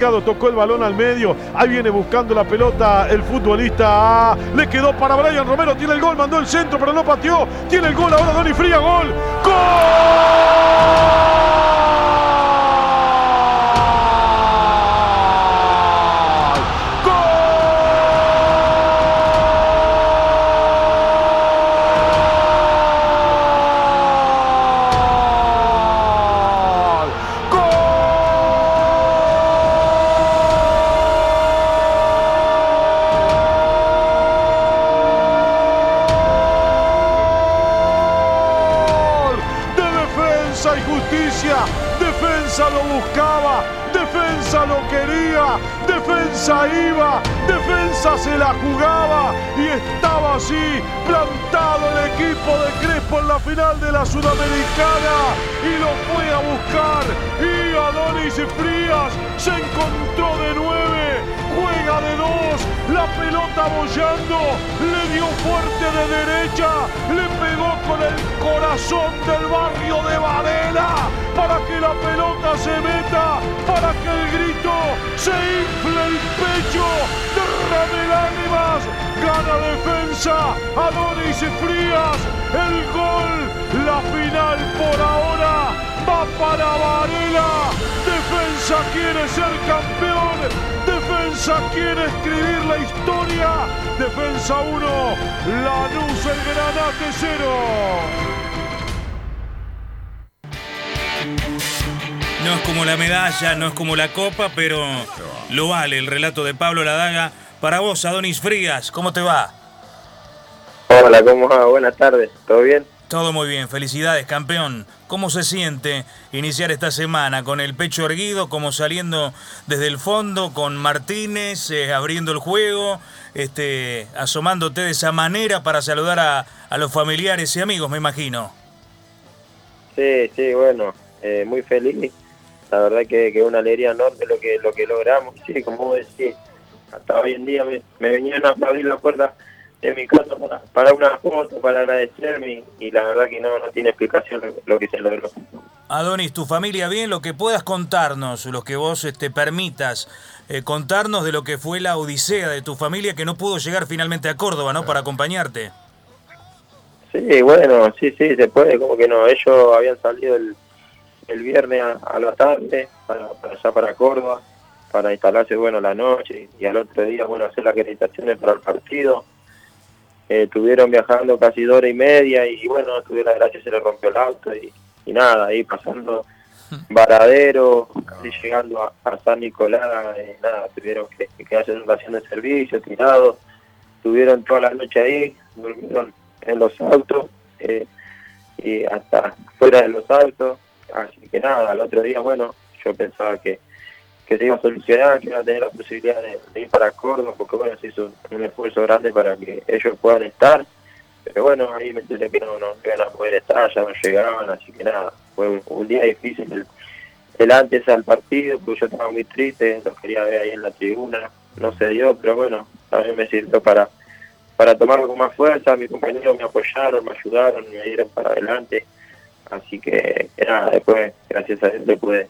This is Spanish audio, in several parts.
Tocó el balón al medio. Ahí viene buscando la pelota el futbolista. Le quedó para Brian Romero. Tiene el gol, mandó el centro, pero no pateó. Tiene el gol ahora Doni Fría. Gol. ¡Gol! Iba, defensa se la jugaba y estaba así plantado el equipo de Crespo en la final de la Sudamericana y lo fue a buscar y Adonis Frías se encontró de nueve, juega de dos, la pelota bollando, le dio fuerte de derecha, le pegó con el corazón del barrio de Varela para que la pelota se meta, para que el grito se infle el pecho, derrame lágrimas, gana defensa, Adonis Frías, el gol, la final por ahora va para Varela, defensa quiere ser campeón, defensa quiere escribir la historia, defensa 1, Lanús el Granate 0. No es como la medalla, no es como la copa, pero lo vale el relato de Pablo Ladaga. Para vos, Adonis Frías, ¿cómo te va? Hola, ¿cómo va? Buenas tardes, ¿todo bien? Todo muy bien, felicidades, campeón. ¿Cómo se siente iniciar esta semana con el pecho erguido, como saliendo desde el fondo, con Martínez, eh, abriendo el juego, este, asomándote de esa manera para saludar a, a los familiares y amigos, me imagino? Sí, sí, bueno, eh, muy feliz la verdad que, que una alegría enorme lo que lo que logramos, sí, como vos decís, hasta hoy en día me, venían a abrir la puerta de mi casa para, una foto, para agradecerme y la verdad que no, no tiene explicación lo, que se logró. Adonis, tu familia bien, lo que puedas contarnos, lo que vos te este, permitas eh, contarnos de lo que fue la odisea de tu familia que no pudo llegar finalmente a Córdoba, ¿no? Para acompañarte. Sí, bueno, sí, sí, se puede, como que no, ellos habían salido el el viernes a, la tarde para, allá para Córdoba para instalarse bueno la noche y al otro día bueno hacer las acreditaciones para el partido. Eh, estuvieron viajando casi dos horas y media y bueno tuve la gracia se le rompió el auto y, nada ahí pasando Varadero casi llegando a, San Nicolás eh, nada tuvieron que, que hacer una estación de servicio tirados. Estuvieron toda la noche ahí durmieron en los autos eh, y hasta fuera de los autos Así que nada, el otro día, bueno, yo pensaba que, que se iba a solucionar, que iba a tener la posibilidad de, ir para Córdoba, porque bueno, se hizo un, esfuerzo grande para que ellos puedan estar. Pero bueno, ahí me enteré que no, no iban a poder estar, ya no llegaban, así que nada, fue un, día difícil el, antes al partido, porque yo estaba muy triste, los quería ver ahí en la tribuna, no se dio, pero bueno, también me sirvió para para tomarlo con más fuerza, mis compañeros me apoyaron, me ayudaron, me dieron para adelante Así que después, gracias a Dios, le pude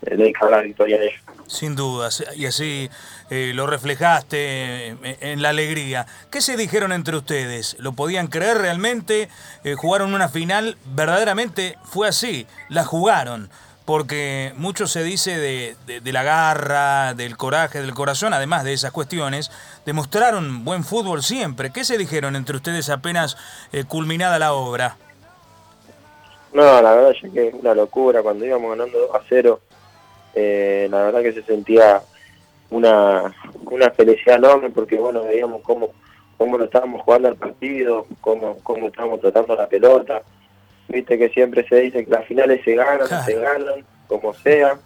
dedicar la victoria de ellos. Sin dudas, y así eh, lo reflejaste en, la alegría. ¿Qué se dijeron entre ustedes? ¿Lo podían creer realmente? Eh, ¿Jugaron una final? Verdaderamente fue así, la jugaron. Porque mucho se dice de, de, la garra, del coraje, del corazón, además de esas cuestiones, demostraron buen fútbol siempre. ¿Qué se dijeron entre ustedes apenas eh, culminada la obra? No, la verdad es que es una locura. Cuando íbamos ganando 2 a 0, eh, la verdad que se sentía una, una felicidad enorme porque, bueno, veíamos cómo, cómo lo estábamos jugando al partido, cómo, cómo estábamos tratando la pelota. Viste que siempre se dice que las finales se ganan, se ganan, como sea.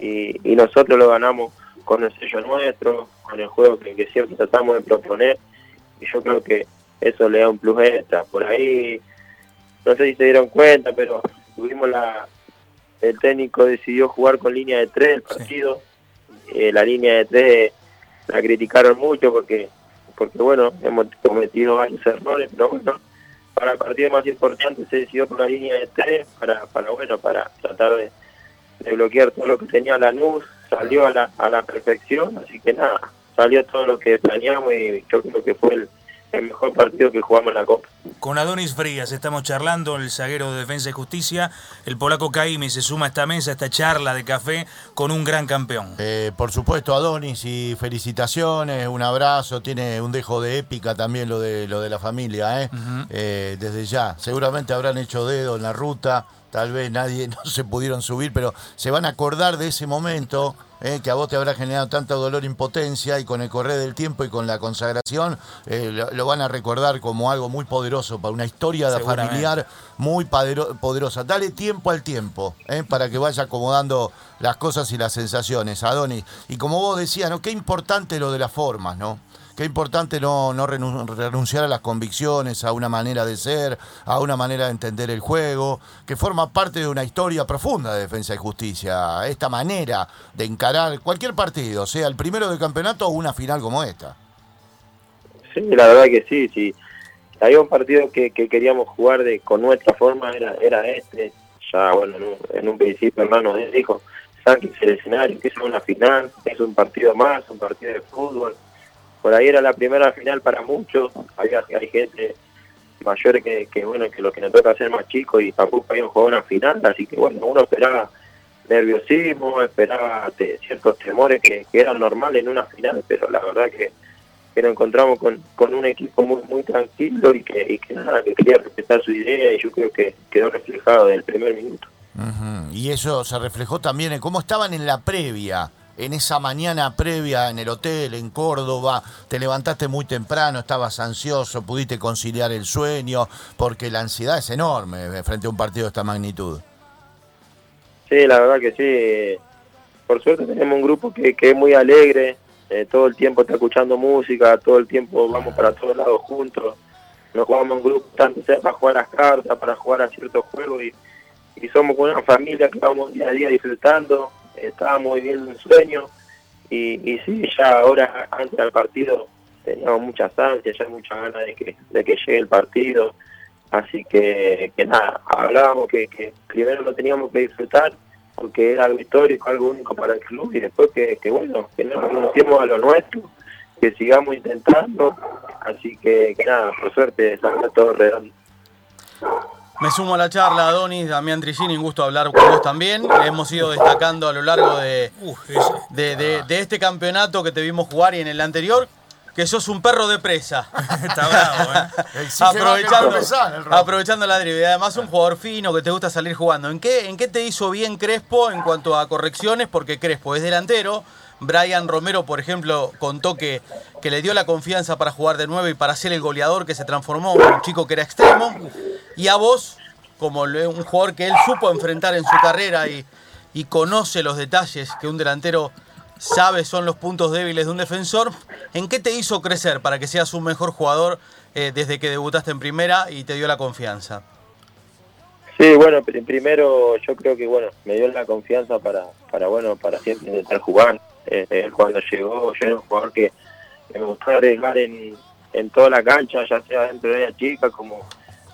Y, y nosotros lo ganamos con el sello nuestro, con el juego que, que siempre tratamos de proponer. Y yo creo que eso le da un plus extra. Por ahí no sé si se dieron cuenta, pero tuvimos la, el técnico decidió jugar con línea de tres el partido. Eh, la línea de tres la criticaron mucho porque, porque bueno, hemos cometido varios errores, pero bueno, para el partido más importante se decidió con la línea de tres para, para bueno, para tratar de, bloquear todo lo que tenía la luz salió a la, a la perfección, así que nada, salió todo lo que planeamos y yo creo que fue el, el mejor partido que jugamos en la Copa. Con Adonis Frías estamos charlando, el zaguero de Defensa y Justicia. El polaco Caimi se suma a esta mesa, a esta charla de café con un gran campeón. Eh, por supuesto, Adonis, y felicitaciones, un abrazo. Tiene un dejo de épica también lo de, lo de la familia, ¿eh? Eh, desde ya. Seguramente habrán hecho dedo en la ruta. Tal vez nadie no se pudieron subir, pero se van a acordar de ese momento eh, que a vos te habrá generado tanto dolor e impotencia y con el correr del tiempo y con la consagración eh, lo, lo van a recordar como algo muy poderoso para una historia familiar muy poderosa. Dale tiempo al tiempo eh, para que vaya acomodando las cosas y las sensaciones, Adonis. Y como vos decías, ¿no? Qué importante lo de las formas, ¿no? Qué importante no, no renun- renunciar a las convicciones, a una manera de ser, a una manera de entender el juego, que forma parte de una historia profunda de defensa y justicia. Esta manera de encarar cualquier partido, sea el primero del campeonato o una final como esta. Sí, la verdad que sí, sí. Había un partido que, que queríamos jugar de con nuestra forma, era era este. Ya, bueno, en un, en un principio hermano dijo, Sánchez el escenario, que es una final, es un partido más, un partido de fútbol. Por ahí era la primera final para muchos, había hay gente mayor que, que bueno, que lo que nos toca hacer más chicos y tampoco habían jugado una final, así que bueno, uno esperaba nerviosismo, esperaba ciertos temores que, que eran normales en una final, pero la verdad que nos encontramos con, con un equipo muy muy tranquilo y que, y que nada, que quería respetar su idea y yo creo que quedó reflejado desde el primer minuto. Y eso se reflejó también en cómo estaban en la previa, en esa mañana previa en el hotel, en Córdoba. Te levantaste muy temprano, estabas ansioso, pudiste conciliar el sueño, porque la ansiedad es enorme frente a un partido de esta magnitud. Sí, la verdad que sí. Por suerte tenemos un grupo que, que es muy alegre, eh, todo el tiempo está escuchando música, todo el tiempo vamos para todos lados juntos. Nos jugamos en grupo tanto sea para jugar a las cartas, para jugar a ciertos juegos y, y somos una familia que vamos día a día disfrutando, estábamos viviendo un sueño y, y sí, ya ahora antes del partido teníamos muchas ansias, ya muchas ganas de que, de que llegue el partido. Así que, que nada, hablábamos que, que primero lo teníamos que disfrutar porque era algo histórico, algo único para el club y después que, que bueno, que no renunciemos a lo nuestro, que sigamos intentando. Así que, que nada, por suerte salió todo redondo. Me sumo a la charla, Adonis, Damián Trigini, un gusto hablar con vos también. Hemos ido destacando a lo largo de, ese- de, de- de este campeonato que te vimos jugar y en el anterior, que sos un perro de presa. Está bravo, ¿eh? Aprovechando, aprovechando la drible. Y además un jugador fino que te gusta salir jugando. ¿En qué, ¿En qué te hizo bien Crespo en cuanto a correcciones? Porque Crespo es delantero. Brian Romero, por ejemplo, contó que, que le dio la confianza para jugar de nuevo y para ser el goleador que se transformó en un chico que era extremo. Y a vos, como un jugador que él supo enfrentar en su carrera y, conoce los detalles que un delantero sabe son los puntos débiles de un defensor, ¿en qué te hizo crecer para que seas un mejor jugador eh, desde que debutaste en primera y te dio la confianza? Sí, bueno, pri- primero yo creo que bueno, me dio la confianza para, para bueno, para siempre intentar jugar. Eh, eh, cuando llegó, yo era un jugador que, que me gustaba arriesgar en, en toda la cancha, ya sea dentro de la chica como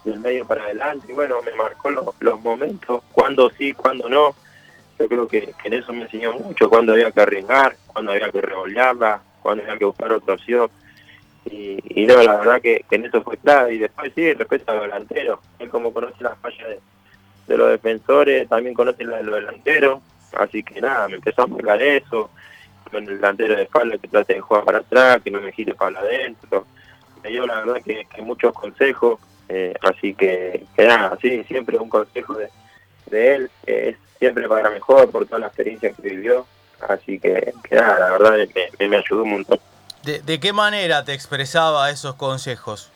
del medio para adelante. Y bueno, me marcó los, los momentos, cuando sí, cuando no. Yo creo que, en eso me enseñó mucho, cuando había que arriesgar, cuando había que revolearla, cuando había que buscar otra opción. Y, y no, la verdad que, en eso fue clave. Y después sí, respecto al delantero, él como conoce las fallas de, de los defensores, también conoce la de los delanteros. Así que nada, me empezó a marcar eso. Con el delantero de espalda que trate de jugar para atrás, que no me gire para adentro. Me dio la verdad que muchos consejos. Eh, así que, que nada, sí, siempre un consejo de, de él, que es siempre para mejor por toda la experiencia que vivió. Así que, que nada, la verdad me, me- me ayudó un montón. ¿De, de qué manera te expresaba esos consejos?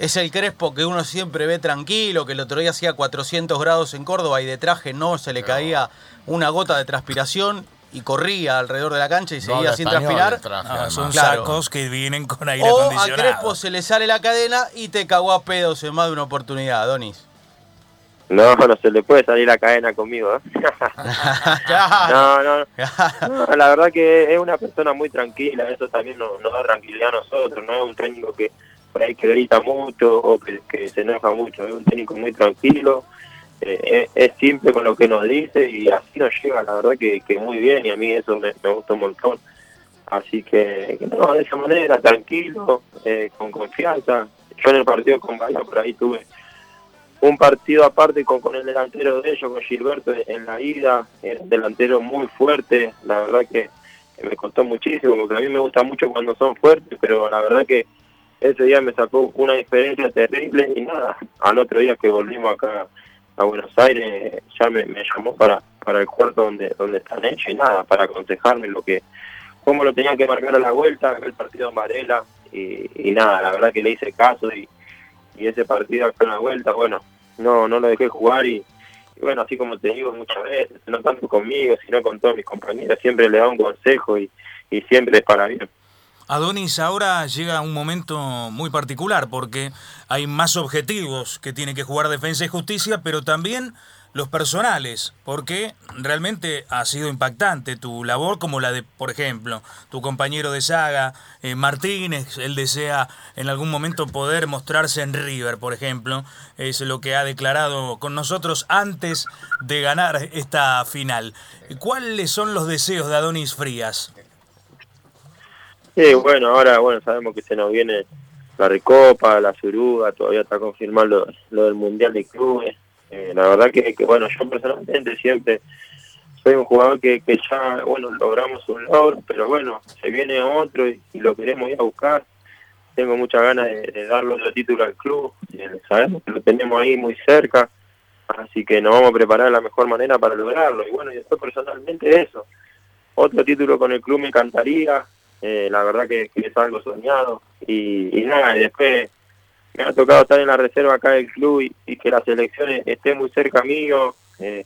¿Es el Crespo que uno siempre ve tranquilo, que el otro día hacía 400 grados en Córdoba y de traje no se le caía una gota de transpiración y corría alrededor de la cancha y No seguía sin transpirar? el traje, No, además. son Claro. sacos que vienen con aire ¿O a acondicionado. Crespo se le sale la cadena y te cagó a pedos en más de una oportunidad, Donis? No, no se le puede salir la cadena conmigo. ¿eh? Claro. no, no, No, la verdad que es una persona muy tranquila, eso también nos, nos da tranquilidad a nosotros, no es un técnico que por ahí que grita mucho o que, que se enoja mucho, es un técnico muy tranquilo eh, es, simple con lo que nos dice y así nos llega, la verdad que, que muy bien y a mí eso me, me gusta un montón. Así que, no, de esa manera, tranquilo, eh, con confianza. Yo en el partido con Bahía por ahí tuve un partido aparte con, con el delantero de ellos, con Gilberto en la ida, era un delantero muy fuerte, la verdad que, que me costó muchísimo, porque a mí me gusta mucho cuando son fuertes, pero la verdad que ese día me sacó una diferencia terrible y nada, al otro día que volvimos acá a Buenos Aires ya me, llamó para, para el cuarto donde, donde están hechos y nada, para aconsejarme lo que cómo lo tenía que marcar a la vuelta, el partido en Varela y, y nada, la verdad que le hice caso y, y ese partido acá en la vuelta, bueno, no no lo dejé jugar y, y bueno, así como te digo muchas veces, no tanto conmigo, sino con todos mis compañeros, siempre le da un consejo y, y siempre es para bien. Adonis, ahora llega un momento muy particular porque hay más objetivos que tiene que jugar Defensa y Justicia, pero también los personales, porque realmente ha sido impactante tu labor como la de, por ejemplo, tu compañero de saga, eh, Martínez, él desea en algún momento poder mostrarse en River, por ejemplo, es lo que ha declarado con nosotros antes de ganar esta final. ¿Cuáles son los deseos de Adonis Frías? Sí, bueno, ahora bueno sabemos que se nos viene la Recopa, la Suruga, todavía está confirmado lo, del Mundial de Clubes. Eh, la verdad que, bueno, yo personalmente siempre soy un jugador que, que ya, bueno, logramos un logro, pero bueno, se viene otro y, lo queremos ir a buscar. Tengo muchas ganas de, de darle otro título al club, eh, sabemos que lo tenemos ahí muy cerca, así que nos vamos a preparar de la mejor manera para lograrlo. Y bueno, y después personalmente eso, otro título con el club me encantaría, eh, la verdad que, es algo soñado. Y, y, nada, y después me ha tocado estar en la reserva acá del club y, que la selección esté muy cerca mío, eh,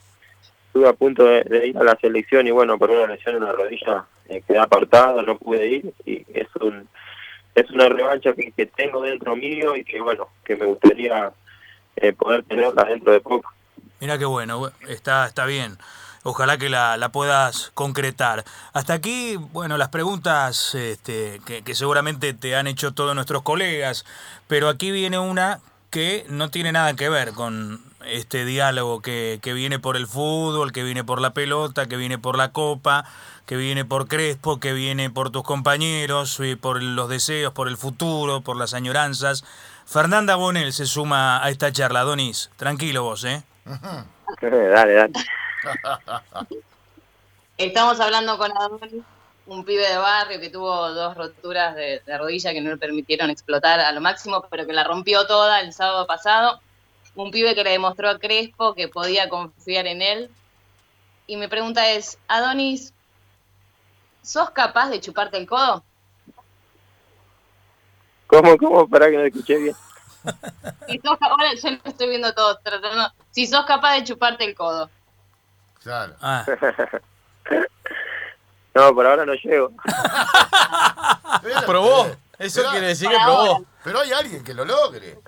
estuve a punto de, de, ir a la selección y bueno, por una lesión en la rodilla eh, quedé apartado, no pude ir. Y es un es una revancha que, que tengo dentro mío y que bueno, que me gustaría eh, poder tenerla dentro de poco. Mira qué bueno, está, está bien ojalá que la, la, puedas concretar. Hasta aquí, bueno, las preguntas este, que, seguramente te han hecho todos nuestros colegas, pero aquí viene una que no tiene nada que ver con este diálogo que, que viene por el fútbol, que viene por la pelota, que viene por la copa, que viene por Crespo, que viene por tus compañeros, por los deseos, por el futuro, por las añoranzas. Fernanda Bonel se suma a esta charla, Donis. Tranquilo vos, ¿eh? dale, dale. Estamos hablando con Adonis, un pibe de barrio que tuvo dos roturas de, de, rodilla que no le permitieron explotar a lo máximo, pero que la rompió toda el sábado pasado. Un pibe que le demostró a Crespo que podía confiar en él. Y mi pregunta es, Adonis, ¿sos capaz de chuparte el codo? ¿Cómo, cómo? Para que no escuché bien. Si sos, ahora yo lo estoy viendo todo, tratando. Si sos capaz de chuparte el codo. Claro. Ah. no, por ahora no llego. probó. Eso pero, quiere decir que probó. Ahora. Pero hay alguien que lo logre.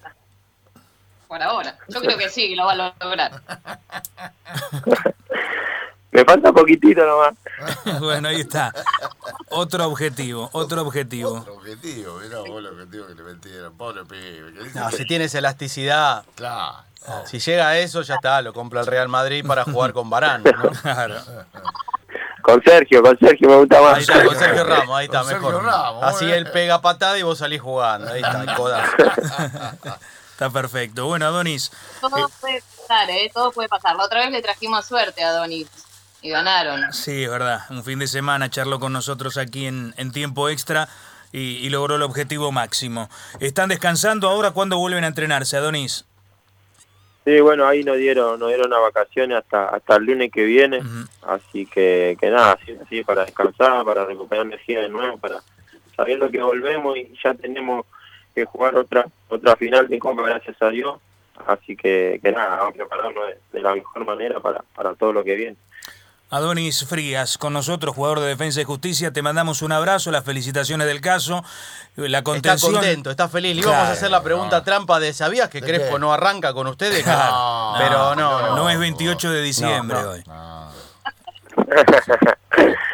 Por ahora. Yo creo que sí, que lo va a lograr. Me falta poquitito nomás. bueno, ahí está. Otro objetivo, otro objetivo. Otro objetivo, mirá vos el objetivo que le metieron. Pobre pibe. No, si tienes elasticidad. Claro. Si llega a eso, ya está, lo compra el Real Madrid para jugar con Barán, ¿no? Claro. Con Sergio, con Sergio me gusta más. Ahí está, con Sergio Ramos, ahí está, con mejor. Ramos, Así él pega patada y vos salís jugando. Ahí está, el codazo. Está perfecto. Bueno, Adonis. Todo eh, puede pasar, ¿eh? Todo puede pasar. La otra vez le trajimos suerte a Adonis y ganaron. Sí, es verdad. Un fin de semana charló con nosotros aquí en, en tiempo extra y, y, logró el objetivo máximo. ¿Están descansando ahora? ¿Cuándo vuelven a entrenarse, Adonis? Sí, bueno, ahí nos dieron, nos dieron una vacaciones hasta hasta el lunes que viene, uh -huh. así que, que nada, así, así para descansar, para recuperar energía de nuevo, para sabiendo que volvemos y ya tenemos que jugar otra otra final de Copa, gracias a Dios, así que, que nada, vamos a prepararnos de, de la mejor manera para, para todo lo que viene. Adonis Frías, con nosotros, jugador de Defensa y Justicia, te mandamos un abrazo, las felicitaciones del caso, la contención... Está contento, está feliz. Le íbamos claro, a hacer la pregunta no. trampa de ¿sabías que Crespo no arranca con ustedes? Claro, pero no, no, no, es 28 de diciembre hoy.